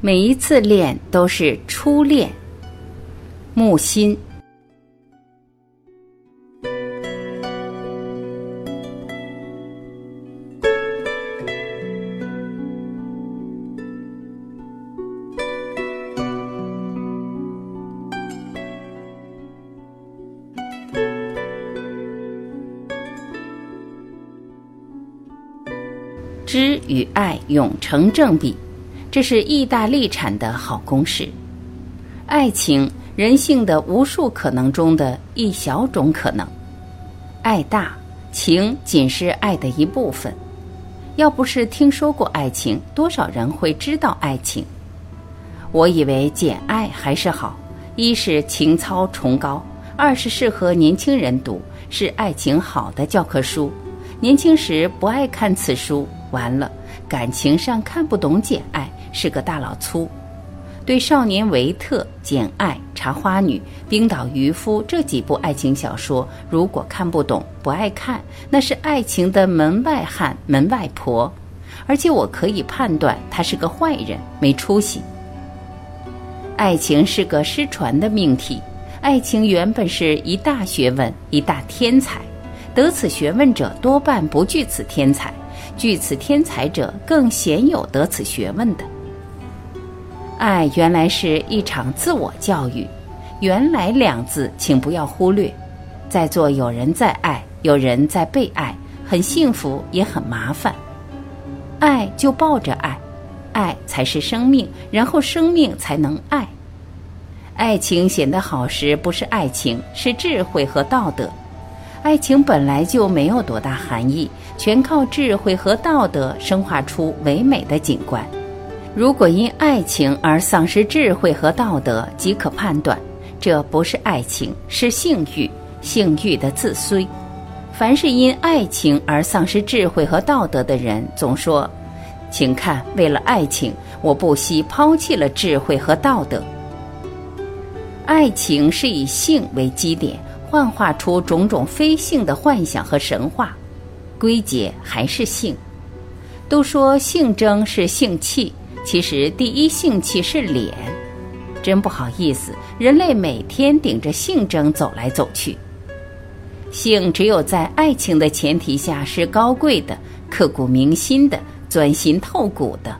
每一次恋都是初恋。木心。知与爱永成正比，这是意大利产的好公式。爱情，人性的无数可能中的一小种可能。爱大，情仅是爱的一部分。要不是听说过爱情，多少人会知道爱情？我以为《简爱》还是好，一是情操崇高，二是适合年轻人读，是爱情好的教科书。年轻时不爱看此书。完了，感情上看不懂《简爱》，是个大老粗。对《少年维特》《简爱》《茶花女》《冰岛渔夫》这几部爱情小说，如果看不懂、不爱看，那是爱情的门外汉、门外婆。而且我可以判断，他是个坏人，没出息。爱情是个失传的命题，爱情原本是一大学问，一大天才。得此学问者，多半不具此天才。据此天才者，更鲜有得此学问的。爱原来是一场自我教育，原来两字，请不要忽略。在座有人在爱，有人在被爱，很幸福，也很麻烦。爱就抱着爱，爱才是生命，然后生命才能爱。爱情显得好时，不是爱情，是智慧和道德。爱情本来就没有多大含义。全靠智慧和道德生化出唯美的景观。如果因爱情而丧失智慧和道德，即可判断，这不是爱情，是性欲，性欲的自衰。凡是因爱情而丧失智慧和道德的人，总说：“请看，为了爱情，我不惜抛弃了智慧和道德。”爱情是以性为基点，幻化出种种非性的幻想和神话。归结还是性，都说性征是性气，其实第一性气是脸。真不好意思，人类每天顶着性征走来走去。性只有在爱情的前提下是高贵的、刻骨铭心的、钻心透骨的。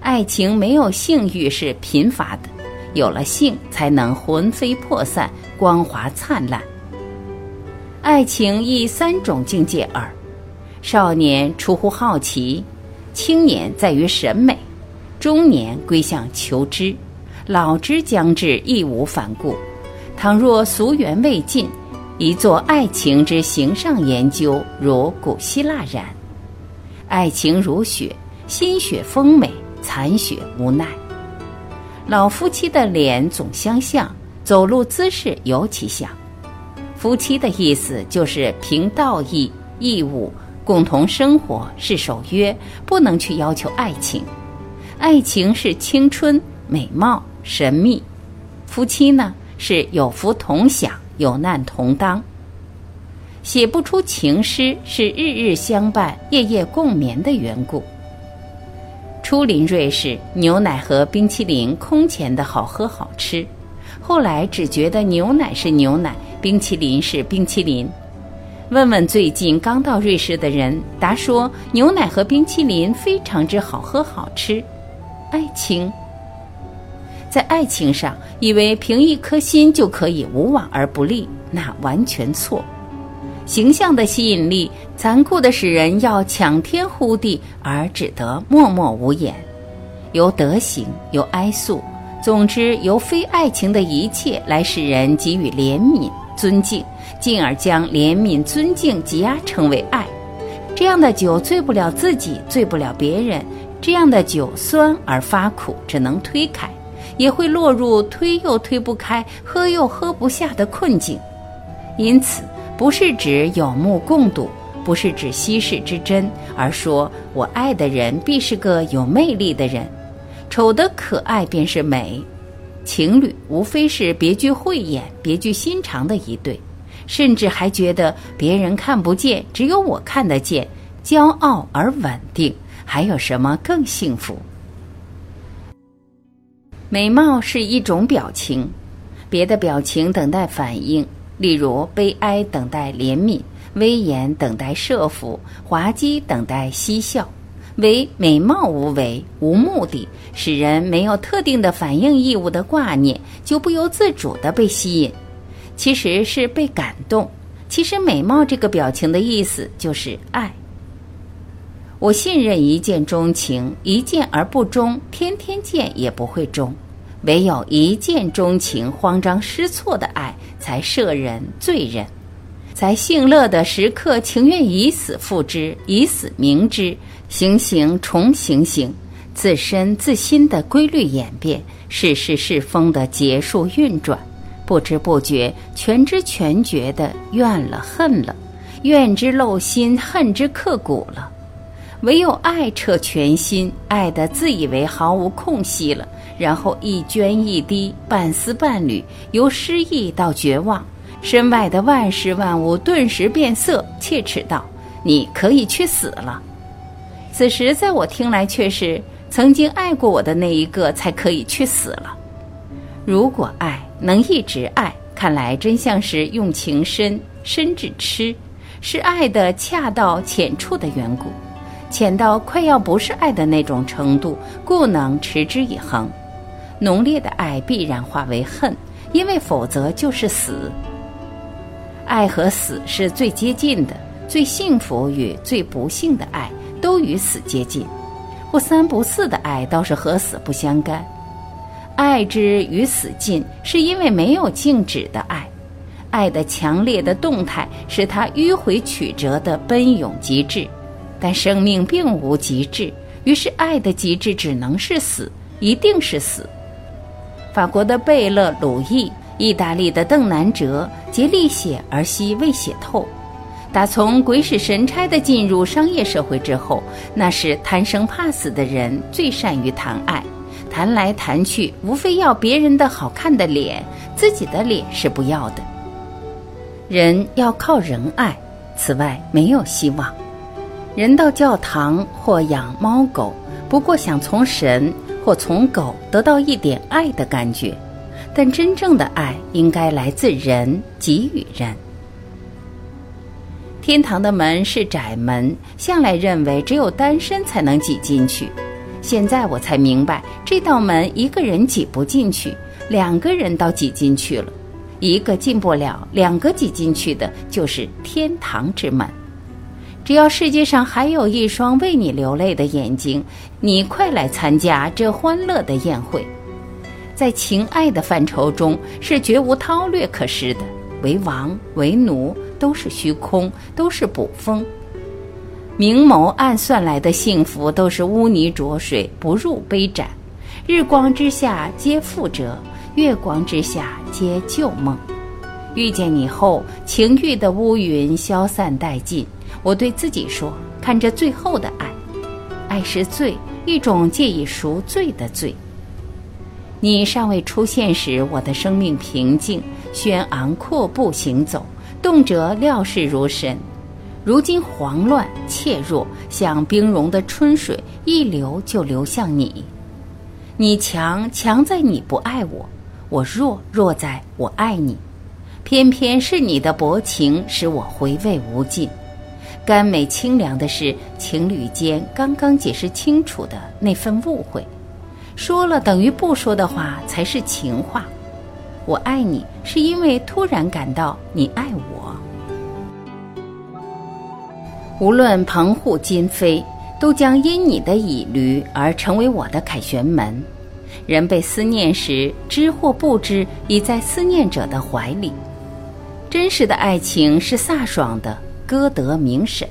爱情没有性欲是贫乏的，有了性才能魂飞魄散、光华灿烂。爱情亦三种境界耳。少年出乎好奇，青年在于审美，中年归向求知，老之将至，义无反顾。倘若俗缘未尽，宜做爱情之形上研究，如古希腊然。爱情如雪，新雪丰美，残雪无奈。老夫妻的脸总相像，走路姿势尤其像。夫妻的意思就是凭道义义务。共同生活是守约，不能去要求爱情。爱情是青春、美貌、神秘；夫妻呢，是有福同享，有难同当。写不出情诗，是日日相伴、夜夜共眠的缘故。初临瑞士，牛奶和冰淇淋空前的好喝好吃，后来只觉得牛奶是牛奶，冰淇淋是冰淇淋。问问最近刚到瑞士的人，答说牛奶和冰淇淋非常之好喝好吃。爱情，在爱情上，以为凭一颗心就可以无往而不利，那完全错。形象的吸引力，残酷的使人要抢天呼地，而只得默默无言。由德行，由哀诉，总之由非爱情的一切来使人给予怜悯、尊敬。进而将怜悯、尊敬挤压成为爱，这样的酒醉不了自己，醉不了别人。这样的酒酸而发苦，只能推开，也会落入推又推不开、喝又喝不下的困境。因此，不是指有目共睹，不是指稀世之珍，而说我爱的人必是个有魅力的人，丑的可爱便是美。情侣无非是别具慧眼、别具心肠的一对。甚至还觉得别人看不见，只有我看得见，骄傲而稳定，还有什么更幸福？美貌是一种表情，别的表情等待反应，例如悲哀等待怜悯，威严等待设伏，滑稽等待嬉笑。唯美貌无为、无目的，使人没有特定的反应义务的挂念，就不由自主地被吸引。其实是被感动。其实美貌这个表情的意思就是爱。我信任一见钟情，一见而不忠，天天见也不会忠。唯有一见钟情、慌张失措的爱，才摄人、醉人。在幸乐的时刻，情愿以死付之，以死明之，行行重行行，自身自心的规律演变，是是是风的结束运转。不知不觉，全知全觉的怨了恨了，怨之漏心，恨之刻骨了。唯有爱彻全心，爱的自以为毫无空隙了，然后一涓一滴，半丝半缕，由失意到绝望，身外的万事万物顿时变色，切齿道：“你可以去死了。”此时在我听来，却是曾经爱过我的那一个才可以去死了。如果爱能一直爱，看来真相是用情深，深至痴，是爱的恰到浅处的缘故。浅到快要不是爱的那种程度，故能持之以恒。浓烈的爱必然化为恨，因为否则就是死。爱和死是最接近的，最幸福与最不幸的爱都与死接近。不三不四的爱倒是和死不相干。爱之与死近，是因为没有静止的爱。爱的强烈的动态，使它迂回曲折的奔涌极致。但生命并无极致，于是爱的极致只能是死，一定是死。法国的贝勒鲁伊，意大利的邓南哲，竭力写而惜未写透。打从鬼使神差的进入商业社会之后，那是贪生怕死的人最善于谈爱，谈来谈去，无非要别人的好看的脸，自己的脸是不要的。人要靠人爱，此外没有希望。人到教堂或养猫狗，不过想从神或从狗得到一点爱的感觉，但真正的爱应该来自人，给予人。天堂的门是窄门，向来认为只有单身才能挤进去，现在我才明白，这道门一个人挤不进去，两个人倒挤进去了，一个进不了，两个挤进去的就是天堂之门。只要世界上还有一双为你流泪的眼睛，你快来参加这欢乐的宴会。在情爱的范畴中，是绝无韬略可施的。为王为奴都是虚空，都是捕风。明谋暗算来的幸福，都是污泥浊水，不入杯盏。日光之下皆覆辙，月光之下皆旧梦。遇见你后，情欲的乌云消散殆尽。我对自己说：“看这最后的爱，爱是罪，一种借以赎罪的罪。你尚未出现时，我的生命平静，轩昂阔步行走，动辄料事如神。如今慌乱怯弱，像冰融的春水，一流就流向你。你强强在你不爱我，我弱弱在我爱你。偏偏是你的薄情，使我回味无尽。”甘美清凉的是情侣间刚刚解释清楚的那份误会，说了等于不说的话才是情话。我爱你，是因为突然感到你爱我。无论棚户今非，都将因你的倚驴而成为我的凯旋门。人被思念时，知或不知，已在思念者的怀里。真实的爱情是飒爽的。歌德名审，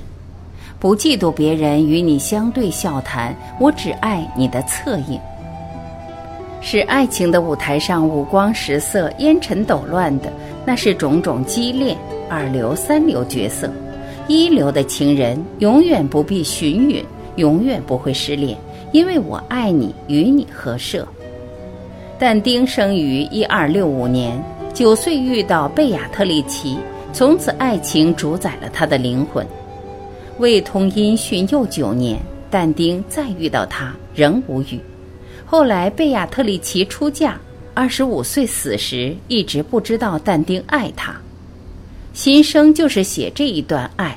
不嫉妒别人与你相对笑谈，我只爱你的侧影。是爱情的舞台上五光十色、烟尘抖乱的，那是种种激烈、二流、三流角色。一流的情人永远不必寻允，永远不会失恋，因为我爱你，与你合摄。但丁生于一二六五年，九岁遇到贝亚特丽奇。从此，爱情主宰了他的灵魂。未通音讯又九年，但丁再遇到他，仍无语。后来贝亚特里奇出嫁，二十五岁死时，一直不知道但丁爱她。新生就是写这一段爱。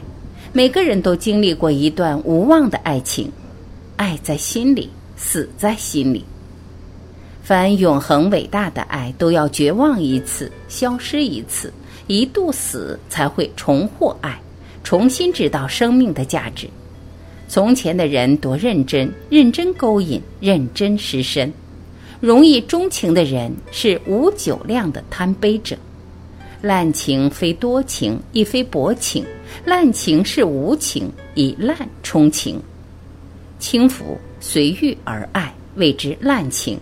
每个人都经历过一段无望的爱情，爱在心里，死在心里。凡永恒伟大的爱，都要绝望一次，消失一次，一度死，才会重获爱，重新知道生命的价值。从前的人多认真，认真勾引，认真失身。容易钟情的人是无酒量的贪杯者。滥情非多情，亦非薄情。滥情是无情，以滥充情。轻浮随遇而爱，谓之滥情；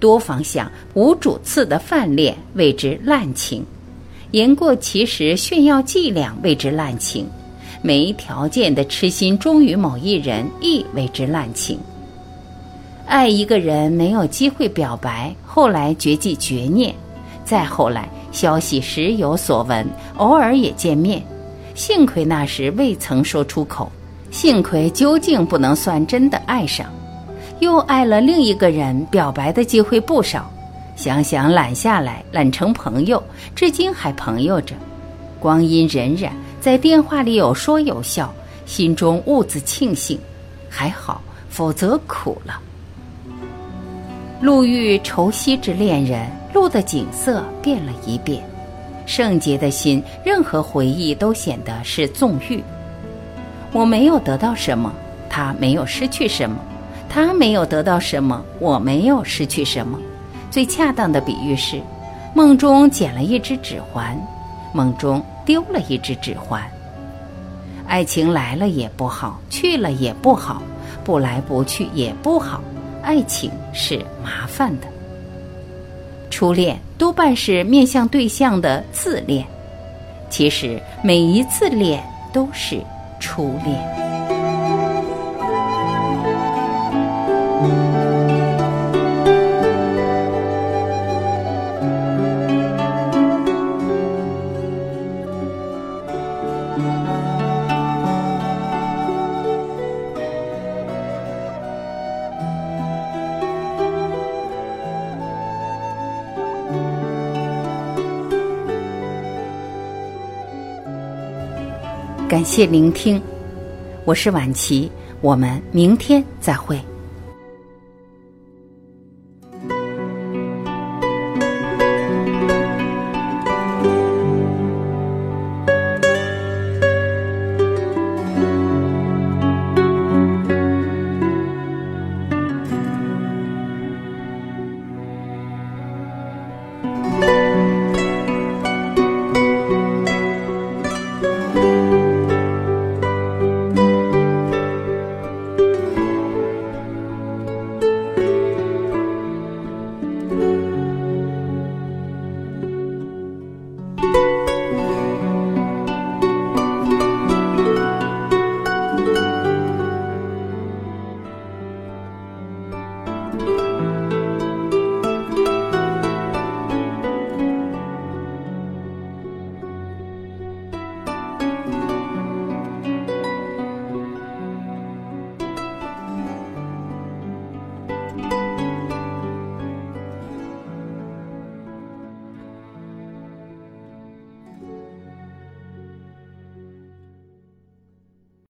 多方向无主次的泛恋，谓之滥情；言过其实炫耀伎俩，谓之滥情；没条件的痴心忠于某一人，亦谓之滥情。爱一个人没有机会表白，后来绝迹绝念，再后来。消息时有所闻，偶尔也见面。幸亏那时未曾说出口，幸亏究竟不能算真的爱上。又爱了另一个人，表白的机会不少。想想揽下来，揽成朋友，至今还朋友着。光阴荏苒，在电话里有说有笑，心中兀自庆幸，还好，否则苦了。路遇愁夕之恋人。路的景色变了一变，圣洁的心，任何回忆都显得是纵欲。我没有得到什么，他没有失去什么；他没有得到什么，我没有失去什么。最恰当的比喻是：梦中捡了一只指环，梦中丢了一只指环。爱情来了也不好，去了也不好，不来不去也不好。爱情是麻烦的。初恋多半是面向对象的自恋，其实每一次恋都是初恋。感谢聆听，我是晚琪，我们明天再会。